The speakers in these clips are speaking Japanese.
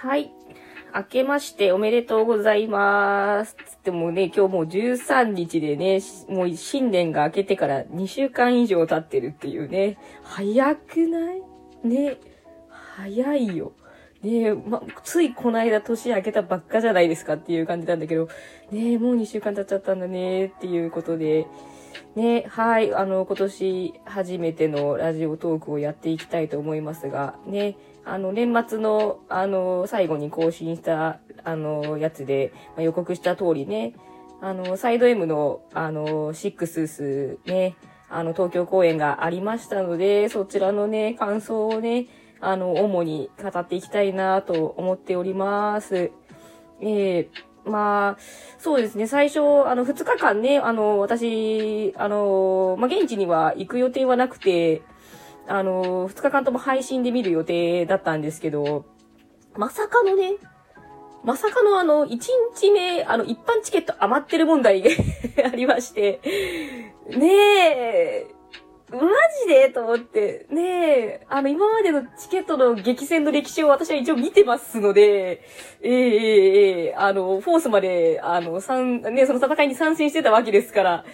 はい。明けましておめでとうございます。つってもね、今日もう13日でね、もう新年が明けてから2週間以上経ってるっていうね。早くない？ね。早いよ。ねま、ついこの間年明けたばっかじゃないですかっていう感じなんだけど、ねもう2週間経っちゃったんだねっていうことで、ね、はい、あの、今年初めてのラジオトークをやっていきたいと思いますが、ね、あの、年末の、あの、最後に更新した、あの、やつで、まあ予告した通りね、あの、サイド M の、あの、シックススね、あの、東京公演がありましたので、そちらのね、感想をね、あの、主に語っていきたいなと思っております。えー、まあ、そうですね、最初、あの、2日間ね、あの、私、あの、まあ、現地には行く予定はなくて、あの、2日間とも配信で見る予定だったんですけど、まさかのね、まさかのあの、1日目、あの、一般チケット余ってる問題が ありまして、ねえ、マジでと思って、ねえ、あの、今までのチケットの激戦の歴史を私は一応見てますので、ええええええあの、フォースまで、あの、参、ね、その戦いに参戦してたわけですから、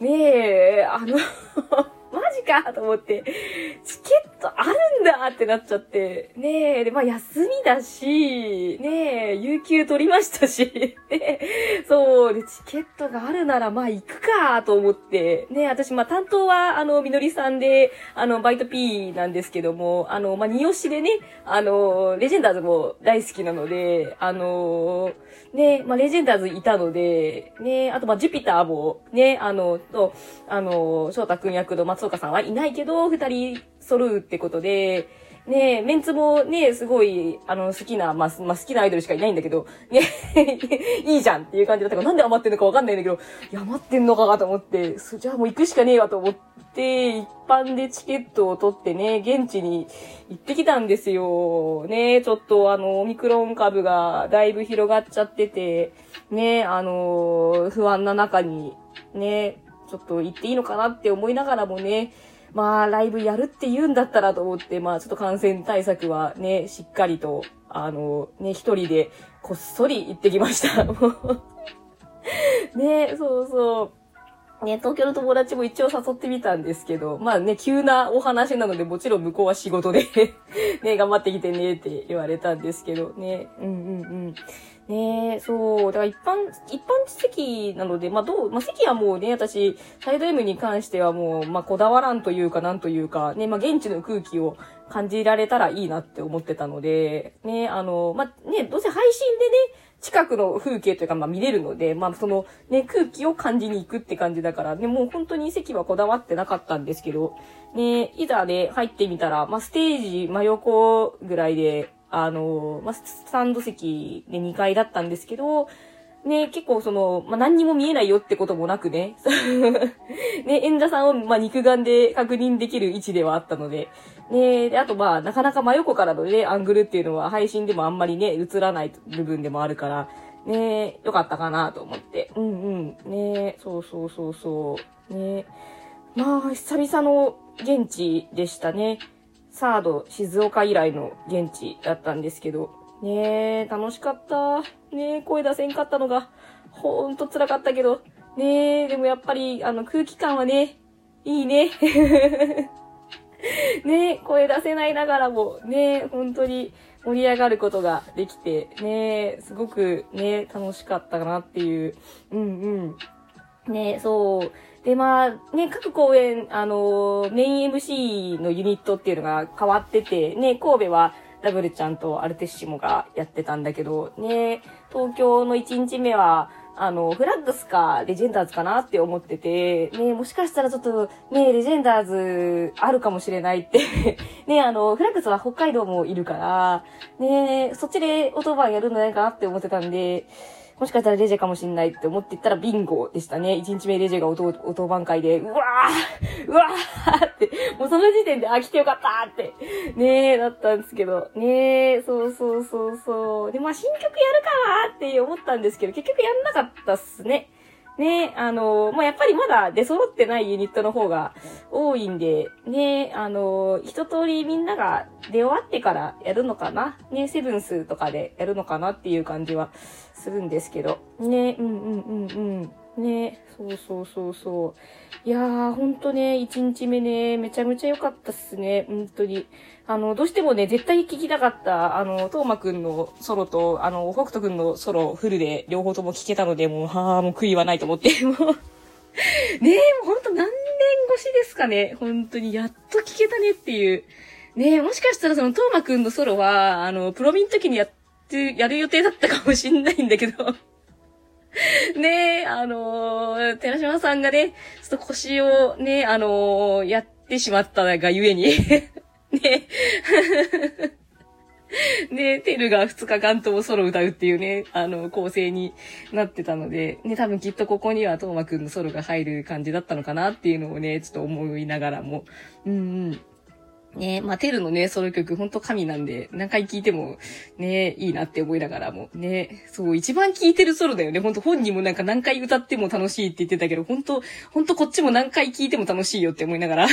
ねえ、あの、マジかと思って、チケットあるんだってなっちゃって、ねえ、で、まあ休みだし、ねえ、有給取りましたし、ねそう、で、チケットがあるならまあ行くかと思って、ねえ、私、まあ担当は、あの、みのりさんで、あの、バイト P なんですけども、あの、まあ、二押しでね、あの、レジェンダーズも大好きなので、あの、ねえ、まあ、レジェンダーズいたので、ねえ、あと、まあ、ジュピターも、ねえ、あの、と、あの、翔太くん役の松岡さんはいないけど、二人揃うってことで、ねメンツもね、すごい、あの、好きな、まあ、まあ、好きなアイドルしかいないんだけど、ね、いいじゃんっていう感じだったから、なんで余ってんのかわかんないんだけど、余ってんのかと思って、そじゃあもう行くしかねえわと思って、一般でチケットを取ってね、現地に行ってきたんですよ。ね、ちょっとあの、オミクロン株がだいぶ広がっちゃってて、ね、あの、不安な中に、ね、ちょっと行っていいのかなって思いながらもね、まあ、ライブやるって言うんだったらと思って、まあ、ちょっと感染対策はね、しっかりと、あの、ね、一人でこっそり行ってきました。ね、そうそう。ね、東京の友達も一応誘ってみたんですけど、まあね、急なお話なので、もちろん向こうは仕事で ね、頑張ってきてねって言われたんですけど、ね、うんうんうん。ねそう、だから一般、一般席なので、まあどう、まあ席はもうね、私、サイド M に関してはもう、まあこだわらんというか、なんというか、ね、まあ現地の空気を感じられたらいいなって思ってたので、ね、あの、まね、どうせ配信でね、近くの風景というか、ま見れるので、まあそのね、空気を感じに行くって感じだから、ね、もう本当に席はこだわってなかったんですけど、ね、いざね、入ってみたら、まあステージ真横ぐらいで、あの、まあスタンド席で2階だったんですけど、ね、結構その、まあ、何にも見えないよってこともなくね、ね、演者さんを、ま、肉眼で確認できる位置ではあったので、ね、で、あとまあ、なかなか真横からのね、アングルっていうのは配信でもあんまりね、映らない部分でもあるから、ね、よかったかなと思って。うんうん。ね、そうそうそうそう。ね、まあ、久々の現地でしたね。サード、静岡以来の現地だったんですけど、ねえ、楽しかった。ねえ、声出せんかったのが、ほんと辛かったけど、ねえ、でもやっぱり、あの、空気感はね、いいね。ねえ、声出せないながらも、ねえ、本当に盛り上がることができて、ねえ、すごくね、楽しかったかなっていう、うんうん。ねえそう。で、まあ、ね、各公演、あのメイン MC のユニットっていうのが変わってて、ね、神戸はダブルちゃんとアルテッシモがやってたんだけど、ね、東京の1日目は、あの、フラッグスかレジェンダーズかなって思ってて、ね、もしかしたらちょっと、ね、レジェンダーズあるかもしれないって。ね、あの、フラッグスは北海道もいるから、ね、そっちでオートバーやるんじゃないかなって思ってたんで、もしかしたらレジェかもしんないって思っていったらビンゴでしたね。1日目レジェがお,お当番会で、うわーうわーって、もうその時点で、あ、来てよかったって、ねえ、だったんですけど、ねえ、そうそうそうそう。で、まあ新曲やるかなって思ったんですけど、結局やんなかったっすね。ね、あの、まあ、やっぱりまだ出揃ってないユニットの方が多いんで、ね、あの、一通りみんなが出終わってからやるのかな？ね、セブンスとかでやるのかなっていう感じはするんですけど。ね、うんうんうんうん。ね、そうそうそうそう。いやー、ほんとね、1日目ね、めちゃめちゃ良かったっすね、本当に。あの、どうしてもね、絶対聞きたかった、あの、トーマくんのソロと、あの、北斗くんのソロ、フルで両方とも聞けたので、もう、はー、もう悔いはないと思って、もう ねえ、もうほんと何年越しですかね。本当に、やっと聞けたねっていう。ねえ、もしかしたらその、トーマくんのソロは、あの、プロミン時にやって、やる予定だったかもしんないんだけど ねえ、あのー、寺島さんがね、ちょっと腰をね、あのー、やってしまったがゆえに ねで、テルが2日間ともソロ歌うっていうね、あの、構成になってたので、ね、多分きっとここにはトーマくんのソロが入る感じだったのかなっていうのをね、ちょっと思いながらも、うんうん。ねまあ、テルのね、ソロ曲、ほんと神なんで、何回聴いても、ね、いいなって思いながらも、ね、そう、一番聴いてるソロだよね。ほんと本人もなんか何回歌っても楽しいって言ってたけど、ほんと、ほんとこっちも何回聴いても楽しいよって思いながら。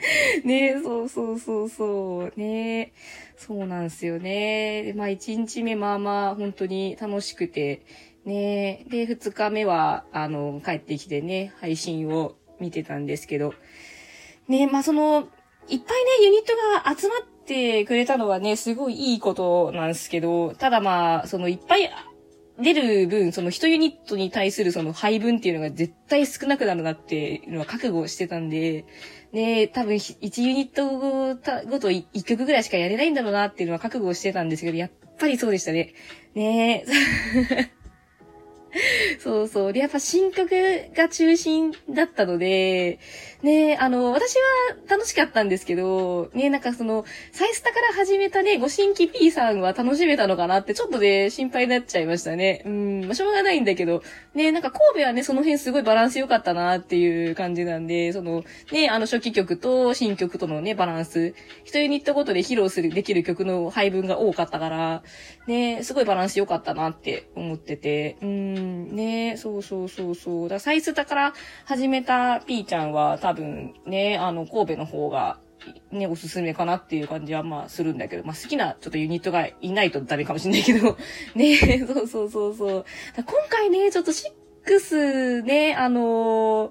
ねえそうそうそうそう。ねえそうなんすよね。で、まあ、一日目まあまあ、本当に楽しくて、ねえで、二日目は、あの、帰ってきてね、配信を見てたんですけど、ねえまあ、その、いっぱいね、ユニットが集まってくれたのはね、すごいいいことなんですけど、ただまあ、そのいっぱい出る分、その一ユニットに対するその配分っていうのが絶対少なくなるなっていうのは覚悟してたんで、ね多分1ユニットごと1曲ぐらいしかやれないんだろうなっていうのは覚悟してたんですけど、やっぱりそうでしたね。ねえ。そうそう。で、やっぱ新曲が中心だったので、ね、あの、私は楽しかったんですけど、ね、なんかその、サイスタから始めたね、ご新規 P さんは楽しめたのかなって、ちょっとね、心配になっちゃいましたね。うん、まあ、しょうがないんだけど、ね、なんか神戸はね、その辺すごいバランス良かったなっていう感じなんで、その、ね、あの初期曲と新曲とのね、バランス、一ユニットごとで披露する、できる曲の配分が多かったから、ね、すごいバランス良かったなって思ってて、うん、ね、そうそうそうそう。だサイスタから始めた P ちゃんは多分ね、あの、神戸の方が、ね、おすすめかなっていう感じはまあするんだけど、まあ好きなちょっとユニットがいないとダメかもしれないけど、ね、そうそうそうそう。今回ね、ちょっと6ね、あのー、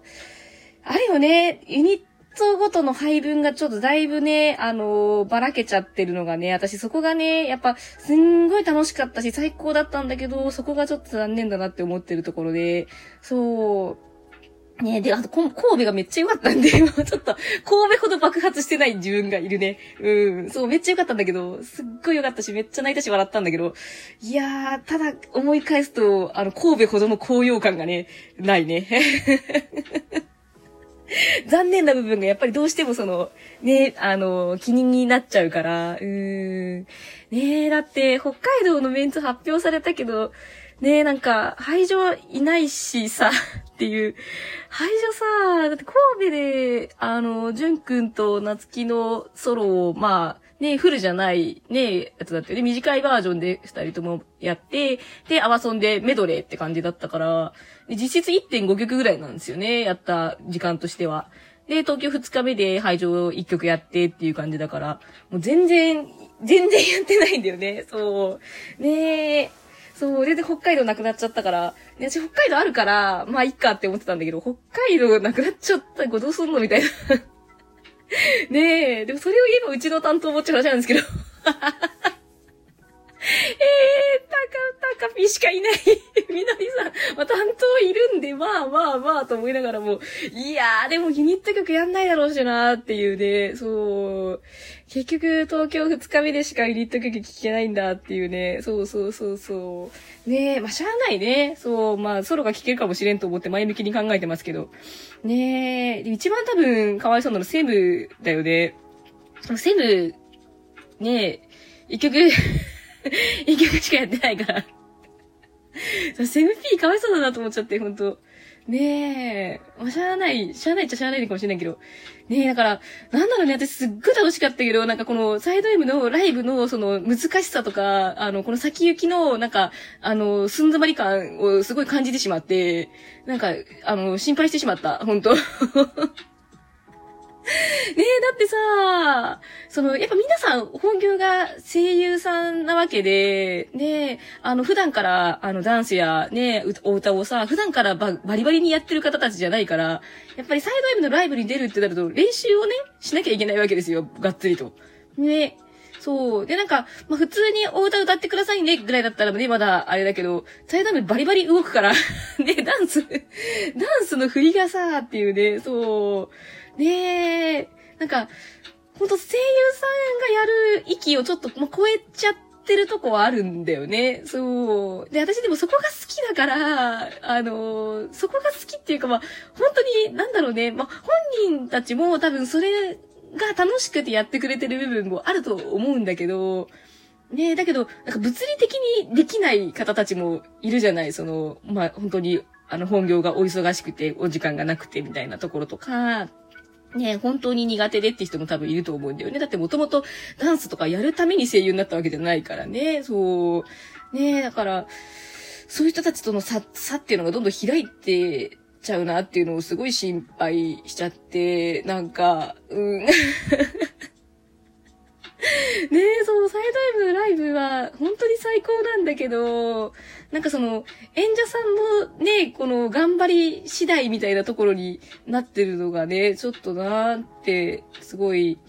あれよね、ユニットごとの配分がちょっとだいぶね、あのー、ばらけちゃってるのがね、私そこがね、やっぱすんごい楽しかったし最高だったんだけど、そこがちょっと残念だなって思ってるところで、そう、ねで、あと、神戸がめっちゃ良かったんで、もうちょっと、神戸ほど爆発してない自分がいるね。うん。そう、めっちゃ良かったんだけど、すっごい良かったし、めっちゃ泣いたし笑ったんだけど、いやー、ただ、思い返すと、あの、神戸ほどの高揚感がね、ないね。残念な部分がやっぱりどうしてもその、ね、あの、気になっちゃうから、うーん。ねえだって、北海道のメンツ発表されたけど、ねえなんか、排除いないしさ、っていう。排除さ、だって神戸で、あの、じゅんくんとなつきのソロを、まあ、ね、フルじゃない、ね、やつだったよね。短いバージョンで二人ともやって、で、アワソンでメドレーって感じだったから、実質1.5曲ぐらいなんですよね。やった時間としては。で、東京2日目で排除1曲やってっていう感じだから、もう全然、全然やってないんだよね。そう。ねえ。そう、で、で、北海道なくなっちゃったから、ね、私北海道あるから、まあ、いっかって思ってたんだけど、北海道なくなっちゃった、これどうすんのみたいな ねえ、でもそれを言えばうちの担当もっちゃ話なんですけど。えー、たか、たかぴしかいない。みなりさん、まあ、担当いるんで、まあまあまあと思いながらも、いやー、でもユニット曲やんないだろうしなーっていうね、そう。結局、東京2日目でしかユニット曲聴けないんだっていうね、そうそうそうそう。ねえ、まあ、しゃあないね。そう、まあ、ソロが聴けるかもしれんと思って前向きに考えてますけど。ねえ、一番多分、かわいそうなのセブだよね。セブ、ねえ、一曲 一曲しかやってないから。セムピーかわいそうだなと思っちゃって、ほんと。ねえ、まあ、しゃあない、しゃあないっちゃしゃあないのかもしれないけど。ねえ、だから、なんだろうね、私すっごい楽しかったけど、なんかこのサイド M のライブのその難しさとか、あの、この先行きの、なんか、あの、寸詰まり感をすごい感じてしまって、なんか、あの、心配してしまった、本当 ねえ、だってさ、その、やっぱ皆さん本業が声優さんなわけで、ねあの、普段から、あの、ダンスやね、お歌をさ、普段からババリバリにやってる方たちじゃないから、やっぱりサイド M のライブに出るってなると、練習をね、しなきゃいけないわけですよ、がっつりと。ねそう。で、なんか、まあ、普通にお歌歌ってくださいね、ぐらいだったらね、まだあれだけど、サイド M バリバリ動くから ね、ダンスダンスの振りがさ、っていうね、そう。ねえ、なんか、ほんと声優さんがやる域をちょっと、ま超えちゃってるとこはあるんだよね。そう。で、私でもそこが好きだから、あの、そこが好きっていうか、まあ、本当に、なんだろうね、まあ、本人たちも多分それが楽しくてやってくれてる部分もあると思うんだけど、ねえだけど、なんか物理的にできない方たちもいるじゃない。その、まあ、本当に、あの、本業がお忙しくて、お時間がなくて、みたいなところとか、ね、本当に苦手でって人も多分いると思うんだよね。だってもともとダンスとかやるために声優になったわけじゃないからね。そう。ねだから、そういう人たちとの差、差っていうのがどんどん開いてちゃうなっていうのをすごい心配しちゃって、なんか、うん。ねえ、そう、サイド M のライブは本当に最高なんだけど、なんかその、演者さんのね、この頑張り次第みたいなところになってるのがね、ちょっとなーって、すごい、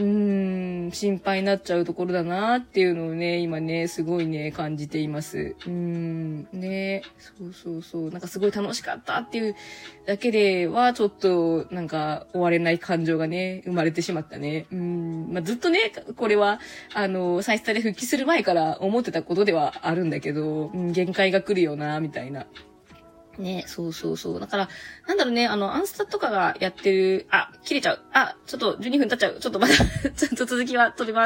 うーん、心配になっちゃうところだなっていうのをね、今ね、すごいね、感じています。うん、ね、そうそうそう、なんかすごい楽しかったっていうだけでは、ちょっと、なんか、終われない感情がね、生まれてしまったね。うん、まあ、ずっとね、これは、あの、再スタで復帰する前から思ってたことではあるんだけど、うん、限界が来るよな、みたいな。ね、そうそうそう。だから、なんだろうね、あの、アンスタとかがやってる、あ、切れちゃう。あ、ちょっと12分経っちゃう。ちょっとまだ ちょっと続きは飛びます。